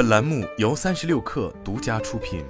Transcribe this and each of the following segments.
本栏目由三十六氪独家出品。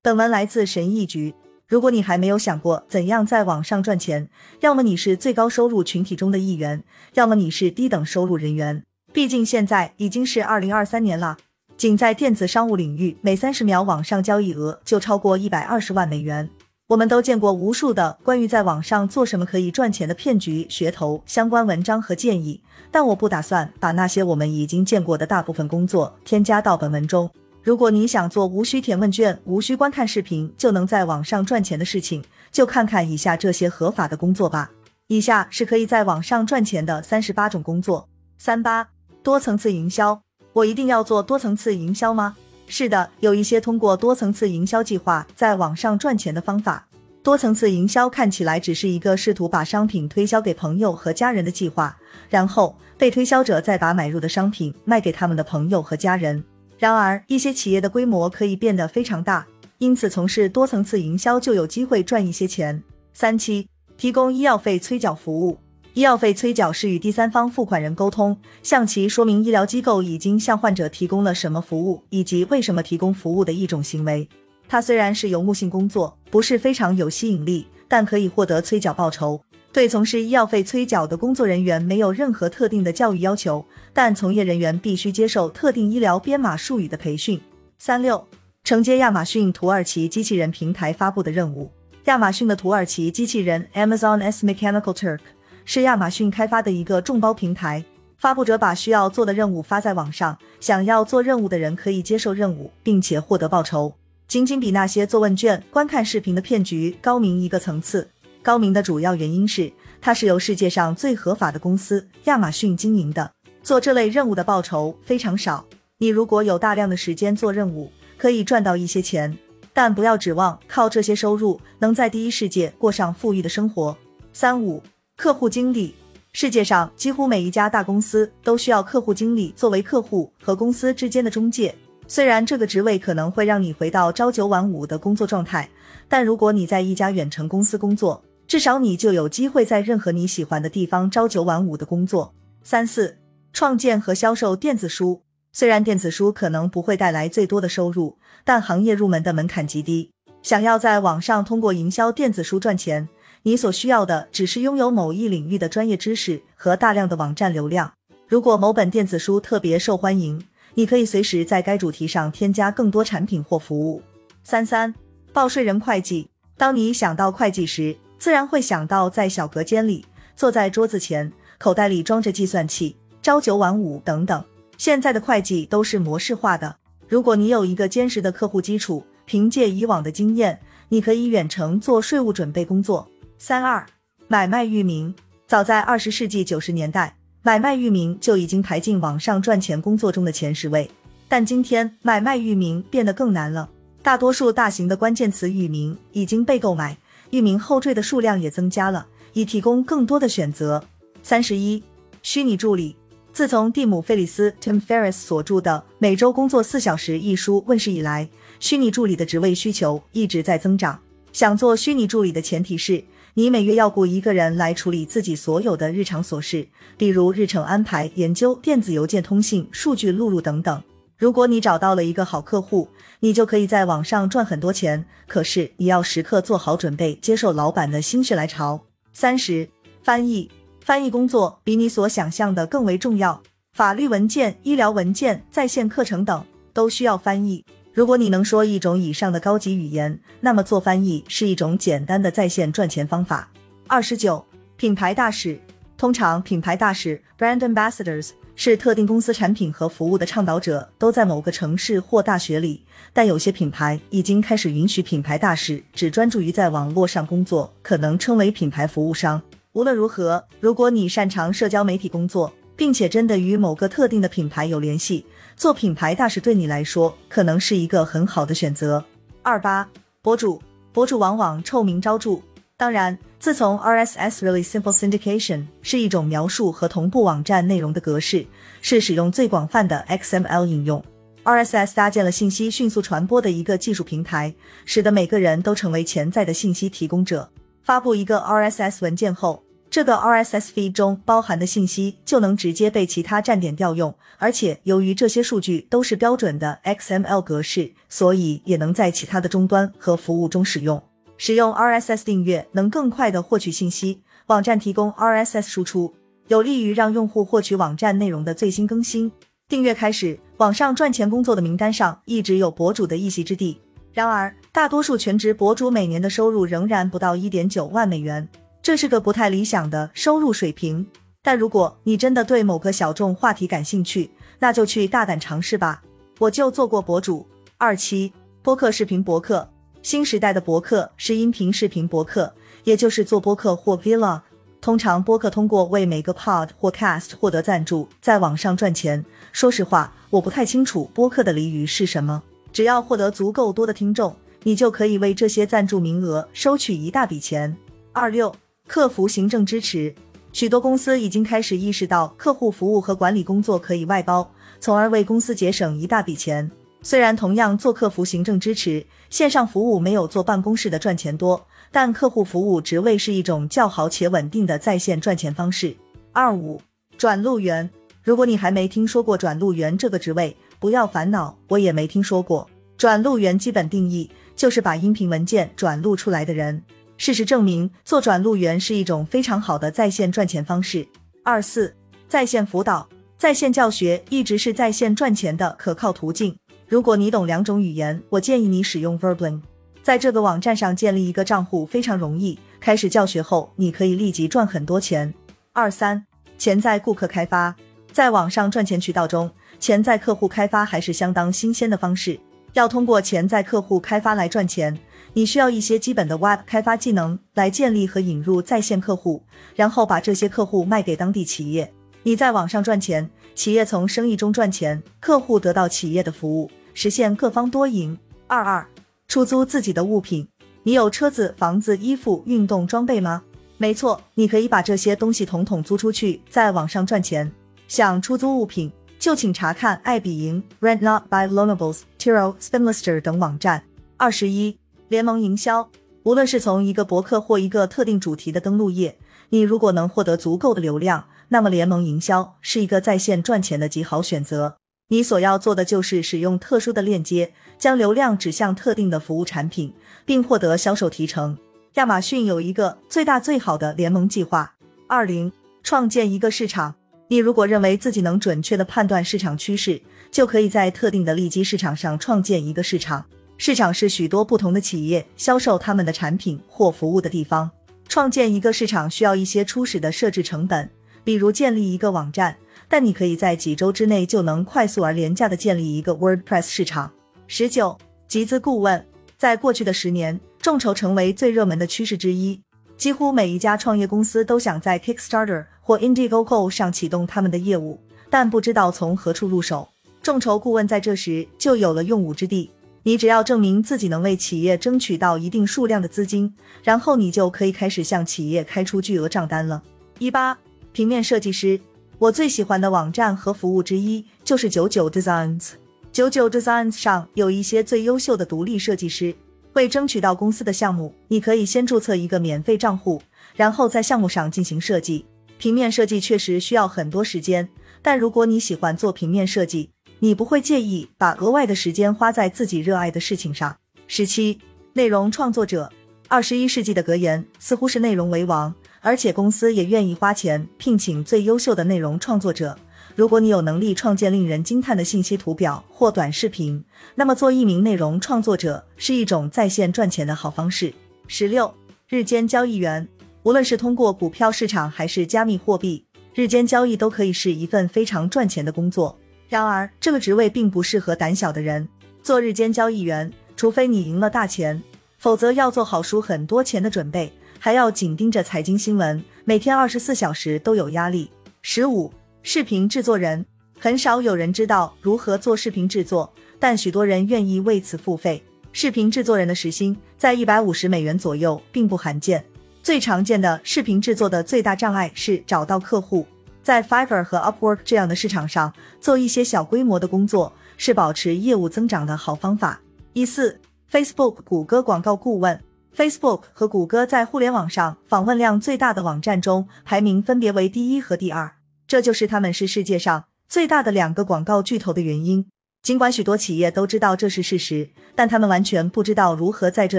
本文来自神意局。如果你还没有想过怎样在网上赚钱，要么你是最高收入群体中的一员，要么你是低等收入人员。毕竟现在已经是二零二三年了，仅在电子商务领域，每三十秒网上交易额就超过一百二十万美元。我们都见过无数的关于在网上做什么可以赚钱的骗局、噱头相关文章和建议，但我不打算把那些我们已经见过的大部分工作添加到本文中。如果你想做无需填问卷、无需观看视频就能在网上赚钱的事情，就看看以下这些合法的工作吧。以下是可以在网上赚钱的三十八种工作。三八多层次营销，我一定要做多层次营销吗？是的，有一些通过多层次营销计划在网上赚钱的方法。多层次营销看起来只是一个试图把商品推销给朋友和家人的计划，然后被推销者再把买入的商品卖给他们的朋友和家人。然而，一些企业的规模可以变得非常大，因此从事多层次营销就有机会赚一些钱。三七，提供医药费催缴服务。医药费催缴是与第三方付款人沟通，向其说明医疗机构已经向患者提供了什么服务，以及为什么提供服务的一种行为。它虽然是游牧性工作，不是非常有吸引力，但可以获得催缴报酬。对从事医药费催缴的工作人员没有任何特定的教育要求，但从业人员必须接受特定医疗编码术语的培训。三六，承接亚马逊土耳其机器人平台发布的任务。亚马逊的土耳其机器人 Amazon S Mechanical Turk。是亚马逊开发的一个众包平台，发布者把需要做的任务发在网上，想要做任务的人可以接受任务，并且获得报酬，仅仅比那些做问卷、观看视频的骗局高明一个层次。高明的主要原因是，它是由世界上最合法的公司亚马逊经营的。做这类任务的报酬非常少，你如果有大量的时间做任务，可以赚到一些钱，但不要指望靠这些收入能在第一世界过上富裕的生活。三五。客户经理，世界上几乎每一家大公司都需要客户经理作为客户和公司之间的中介。虽然这个职位可能会让你回到朝九晚五的工作状态，但如果你在一家远程公司工作，至少你就有机会在任何你喜欢的地方朝九晚五的工作。三四，创建和销售电子书。虽然电子书可能不会带来最多的收入，但行业入门的门槛极低。想要在网上通过营销电子书赚钱。你所需要的只是拥有某一领域的专业知识和大量的网站流量。如果某本电子书特别受欢迎，你可以随时在该主题上添加更多产品或服务。三三，报税人会计。当你想到会计时，自然会想到在小隔间里坐在桌子前，口袋里装着计算器，朝九晚五等等。现在的会计都是模式化的。如果你有一个坚实的客户基础，凭借以往的经验，你可以远程做税务准备工作。三二买卖域名，早在二十世纪九十年代，买卖域名就已经排进网上赚钱工作中的前十位。但今天买卖域名变得更难了，大多数大型的关键词域名已经被购买，域名后缀的数量也增加了，以提供更多的选择。三十一虚拟助理，自从蒂姆·费里斯 （Tim Ferriss） 所著的《每周工作四小时》一书问世以来，虚拟助理的职位需求一直在增长。想做虚拟助理的前提是。你每月要雇一个人来处理自己所有的日常琐事，例如日程安排、研究、电子邮件通信、数据录入等等。如果你找到了一个好客户，你就可以在网上赚很多钱。可是你要时刻做好准备，接受老板的心血来潮。三十，翻译，翻译工作比你所想象的更为重要。法律文件、医疗文件、在线课程等都需要翻译。如果你能说一种以上的高级语言，那么做翻译是一种简单的在线赚钱方法。二十九，品牌大使，通常品牌大使 （brand ambassadors） 是特定公司产品和服务的倡导者，都在某个城市或大学里。但有些品牌已经开始允许品牌大使只专注于在网络上工作，可能称为品牌服务商。无论如何，如果你擅长社交媒体工作，并且真的与某个特定的品牌有联系。做品牌大使对你来说可能是一个很好的选择。二八博主，博主往往臭名昭著。当然，自从 RSS Really Simple Syndication 是一种描述和同步网站内容的格式，是使用最广泛的 XML 应用。RSS 搭建了信息迅速传播的一个技术平台，使得每个人都成为潜在的信息提供者。发布一个 RSS 文件后，这个 RSS feed 中包含的信息就能直接被其他站点调用，而且由于这些数据都是标准的 XML 格式，所以也能在其他的终端和服务中使用。使用 RSS 订阅能更快的获取信息，网站提供 RSS 输出，有利于让用户获取网站内容的最新更新。订阅开始，网上赚钱工作的名单上一直有博主的一席之地。然而，大多数全职博主每年的收入仍然不到一点九万美元。这是个不太理想的收入水平，但如果你真的对某个小众话题感兴趣，那就去大胆尝试吧。我就做过博主，二期播客视频博客，新时代的博客是音频视频博客，也就是做播客或 vlog。通常播客通过为每个 pod 或 cast 获得赞助，在网上赚钱。说实话，我不太清楚播客的俚语是什么。只要获得足够多的听众，你就可以为这些赞助名额收取一大笔钱。二六。客服行政支持，许多公司已经开始意识到客户服务和管理工作可以外包，从而为公司节省一大笔钱。虽然同样做客服行政支持，线上服务没有坐办公室的赚钱多，但客户服务职位是一种较好且稳定的在线赚钱方式。二五转录员，如果你还没听说过转录员这个职位，不要烦恼，我也没听说过。转录员基本定义就是把音频文件转录出来的人。事实证明，做转录员是一种非常好的在线赚钱方式。二四，在线辅导、在线教学一直是在线赚钱的可靠途径。如果你懂两种语言，我建议你使用 Verbling。在这个网站上建立一个账户非常容易，开始教学后，你可以立即赚很多钱。二三，潜在顾客开发，在网上赚钱渠道中，潜在客户开发还是相当新鲜的方式。要通过潜在客户开发来赚钱。你需要一些基本的 Web 开发技能来建立和引入在线客户，然后把这些客户卖给当地企业。你在网上赚钱，企业从生意中赚钱，客户得到企业的服务，实现各方多赢。二二，出租自己的物品。你有车子、房子、衣服、运动装备吗？没错，你可以把这些东西统统租出去，在网上赚钱。想出租物品，就请查看爱彼迎、Rent Not by Loanables、Tiro、Spinlister 等网站。二十一。联盟营销，无论是从一个博客或一个特定主题的登录页，你如果能获得足够的流量，那么联盟营销是一个在线赚钱的极好选择。你所要做的就是使用特殊的链接，将流量指向特定的服务产品，并获得销售提成。亚马逊有一个最大最好的联盟计划。二零，创建一个市场。你如果认为自己能准确的判断市场趋势，就可以在特定的利基市场上创建一个市场。市场是许多不同的企业销售他们的产品或服务的地方。创建一个市场需要一些初始的设置成本，比如建立一个网站，但你可以在几周之内就能快速而廉价的建立一个 WordPress 市场。十九，集资顾问，在过去的十年，众筹成为最热门的趋势之一。几乎每一家创业公司都想在 Kickstarter 或 Indiegogo 上启动他们的业务，但不知道从何处入手。众筹顾问在这时就有了用武之地。你只要证明自己能为企业争取到一定数量的资金，然后你就可以开始向企业开出巨额账单了。一八平面设计师，我最喜欢的网站和服务之一就是九九 Designs。九九 Designs 上有一些最优秀的独立设计师。为争取到公司的项目，你可以先注册一个免费账户，然后在项目上进行设计。平面设计确实需要很多时间，但如果你喜欢做平面设计，你不会介意把额外的时间花在自己热爱的事情上。十七，内容创作者。二十一世纪的格言似乎是内容为王，而且公司也愿意花钱聘请最优秀的内容创作者。如果你有能力创建令人惊叹的信息图表或短视频，那么做一名内容创作者是一种在线赚钱的好方式。十六，日间交易员。无论是通过股票市场还是加密货币，日间交易都可以是一份非常赚钱的工作。然而，这个职位并不适合胆小的人做日间交易员，除非你赢了大钱，否则要做好输很多钱的准备，还要紧盯着财经新闻，每天二十四小时都有压力。十五，视频制作人，很少有人知道如何做视频制作，但许多人愿意为此付费。视频制作人的时薪在一百五十美元左右，并不罕见。最常见的视频制作的最大障碍是找到客户。在 Fiverr 和 Upwork 这样的市场上做一些小规模的工作，是保持业务增长的好方法。一四，Facebook 谷歌广告顾问，Facebook 和谷歌在互联网上访问量最大的网站中排名分别为第一和第二，这就是他们是世界上最大的两个广告巨头的原因。尽管许多企业都知道这是事实，但他们完全不知道如何在这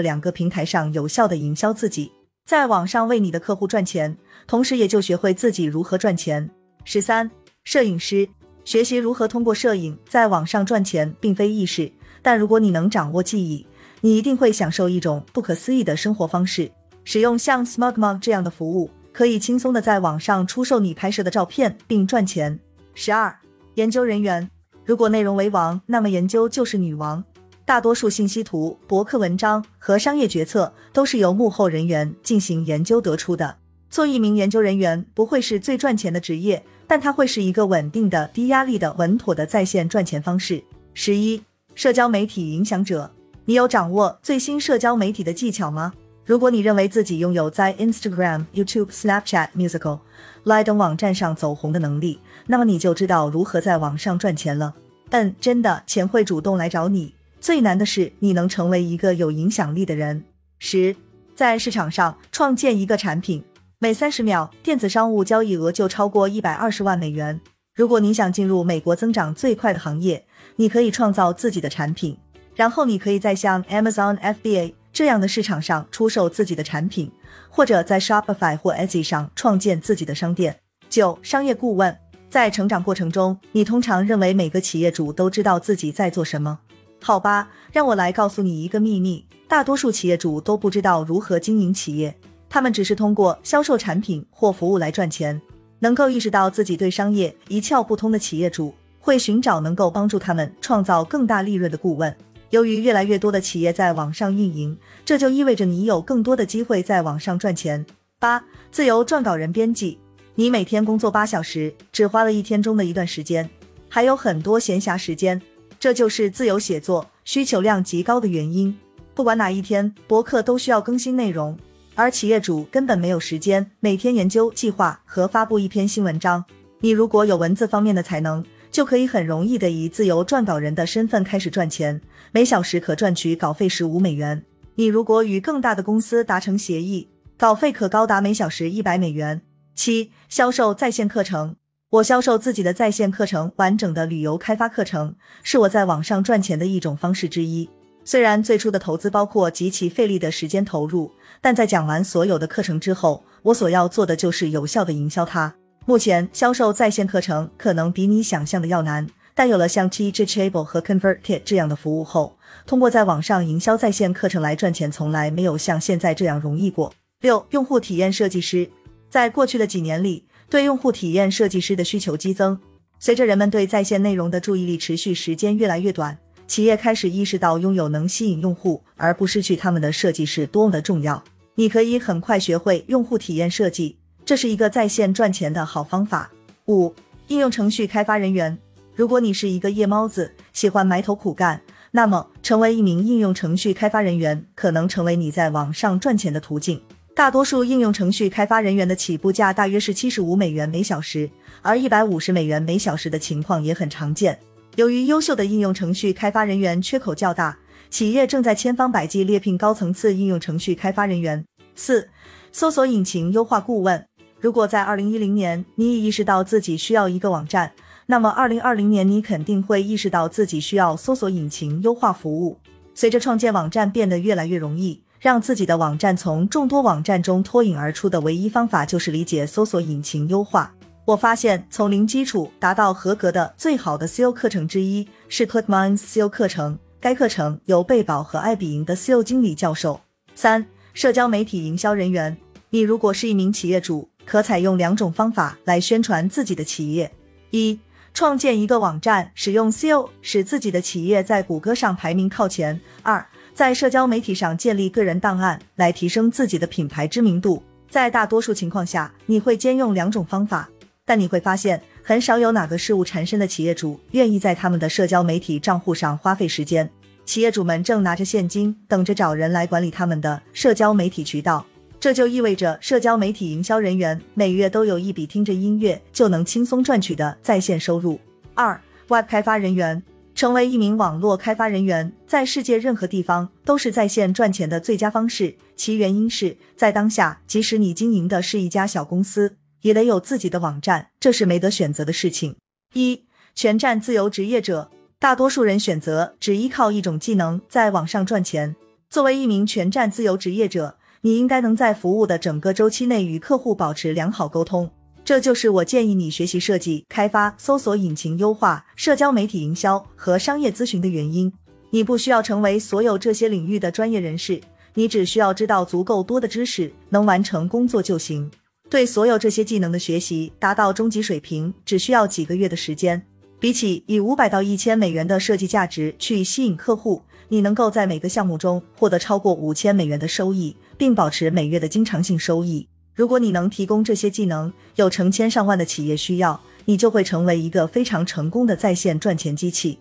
两个平台上有效的营销自己，在网上为你的客户赚钱，同时也就学会自己如何赚钱。十三，摄影师学习如何通过摄影在网上赚钱，并非易事，但如果你能掌握技艺。你一定会享受一种不可思议的生活方式。使用像 SmugMug 这样的服务，可以轻松的在网上出售你拍摄的照片并赚钱。十二，研究人员，如果内容为王，那么研究就是女王。大多数信息图、博客文章和商业决策都是由幕后人员进行研究得出的。做一名研究人员不会是最赚钱的职业，但它会是一个稳定的、低压力的、稳妥的在线赚钱方式。十一，社交媒体影响者。你有掌握最新社交媒体的技巧吗？如果你认为自己拥有在 Instagram、YouTube、Snapchat、Musical、Line 等网站上走红的能力，那么你就知道如何在网上赚钱了。嗯，真的，钱会主动来找你。最难的是你能成为一个有影响力的人。十，在市场上创建一个产品，每三十秒电子商务交易额就超过一百二十万美元。如果你想进入美国增长最快的行业，你可以创造自己的产品。然后你可以在像 Amazon FBA 这样的市场上出售自己的产品，或者在 Shopify 或 Etsy 上创建自己的商店。九、商业顾问在成长过程中，你通常认为每个企业主都知道自己在做什么？好吧，让我来告诉你一个秘密：大多数企业主都不知道如何经营企业，他们只是通过销售产品或服务来赚钱。能够意识到自己对商业一窍不通的企业主，会寻找能够帮助他们创造更大利润的顾问。由于越来越多的企业在网上运营，这就意味着你有更多的机会在网上赚钱。八、自由撰稿人编辑，你每天工作八小时，只花了一天中的一段时间，还有很多闲暇时间，这就是自由写作需求量极高的原因。不管哪一天，博客都需要更新内容，而企业主根本没有时间每天研究计划和发布一篇新文章。你如果有文字方面的才能，就可以很容易的以自由撰稿人的身份开始赚钱，每小时可赚取稿费十五美元。你如果与更大的公司达成协议，稿费可高达每小时一百美元。七、销售在线课程，我销售自己的在线课程，完整的旅游开发课程是我在网上赚钱的一种方式之一。虽然最初的投资包括极其费力的时间投入，但在讲完所有的课程之后，我所要做的就是有效的营销它。目前销售在线课程可能比你想象的要难，但有了像 Teachable 和 ConvertKit 这样的服务后，通过在网上营销在线课程来赚钱，从来没有像现在这样容易过。六、用户体验设计师在过去的几年里，对用户体验设计师的需求激增。随着人们对在线内容的注意力持续时间越来越短，企业开始意识到拥有能吸引用户而不失去他们的设计是多么的重要。你可以很快学会用户体验设计。这是一个在线赚钱的好方法。五、应用程序开发人员。如果你是一个夜猫子，喜欢埋头苦干，那么成为一名应用程序开发人员可能成为你在网上赚钱的途径。大多数应用程序开发人员的起步价大约是七十五美元每小时，而一百五十美元每小时的情况也很常见。由于优秀的应用程序开发人员缺口较大，企业正在千方百计猎聘高层次应用程序开发人员。四、搜索引擎优化顾问。如果在二零一零年你已意识到自己需要一个网站，那么二零二零年你肯定会意识到自己需要搜索引擎优化服务。随着创建网站变得越来越容易，让自己的网站从众多网站中脱颖而出的唯一方法就是理解搜索引擎优化。我发现，从零基础达到合格的最好的 SEO 课程之一是 ClickMinds SEO 课程。该课程由贝宝和艾比营的 SEO 经理教授。三、社交媒体营销人员。你如果是一名企业主。可采用两种方法来宣传自己的企业：一、创建一个网站，使用 SEO 使自己的企业在谷歌上排名靠前；二、在社交媒体上建立个人档案，来提升自己的品牌知名度。在大多数情况下，你会兼用两种方法，但你会发现，很少有哪个事务缠身的企业主愿意在他们的社交媒体账户上花费时间。企业主们正拿着现金，等着找人来管理他们的社交媒体渠道。这就意味着，社交媒体营销人员每月都有一笔听着音乐就能轻松赚取的在线收入。二、Web 开发人员，成为一名网络开发人员，在世界任何地方都是在线赚钱的最佳方式。其原因是在当下，即使你经营的是一家小公司，也得有自己的网站，这是没得选择的事情。一、全站自由职业者，大多数人选择只依靠一种技能在网上赚钱。作为一名全站自由职业者，你应该能在服务的整个周期内与客户保持良好沟通。这就是我建议你学习设计、开发、搜索引擎优化、社交媒体营销和商业咨询的原因。你不需要成为所有这些领域的专业人士，你只需要知道足够多的知识，能完成工作就行。对所有这些技能的学习达到中级水平，只需要几个月的时间。比起以五百到一千美元的设计价值去吸引客户，你能够在每个项目中获得超过五千美元的收益，并保持每月的经常性收益。如果你能提供这些技能，有成千上万的企业需要，你就会成为一个非常成功的在线赚钱机器。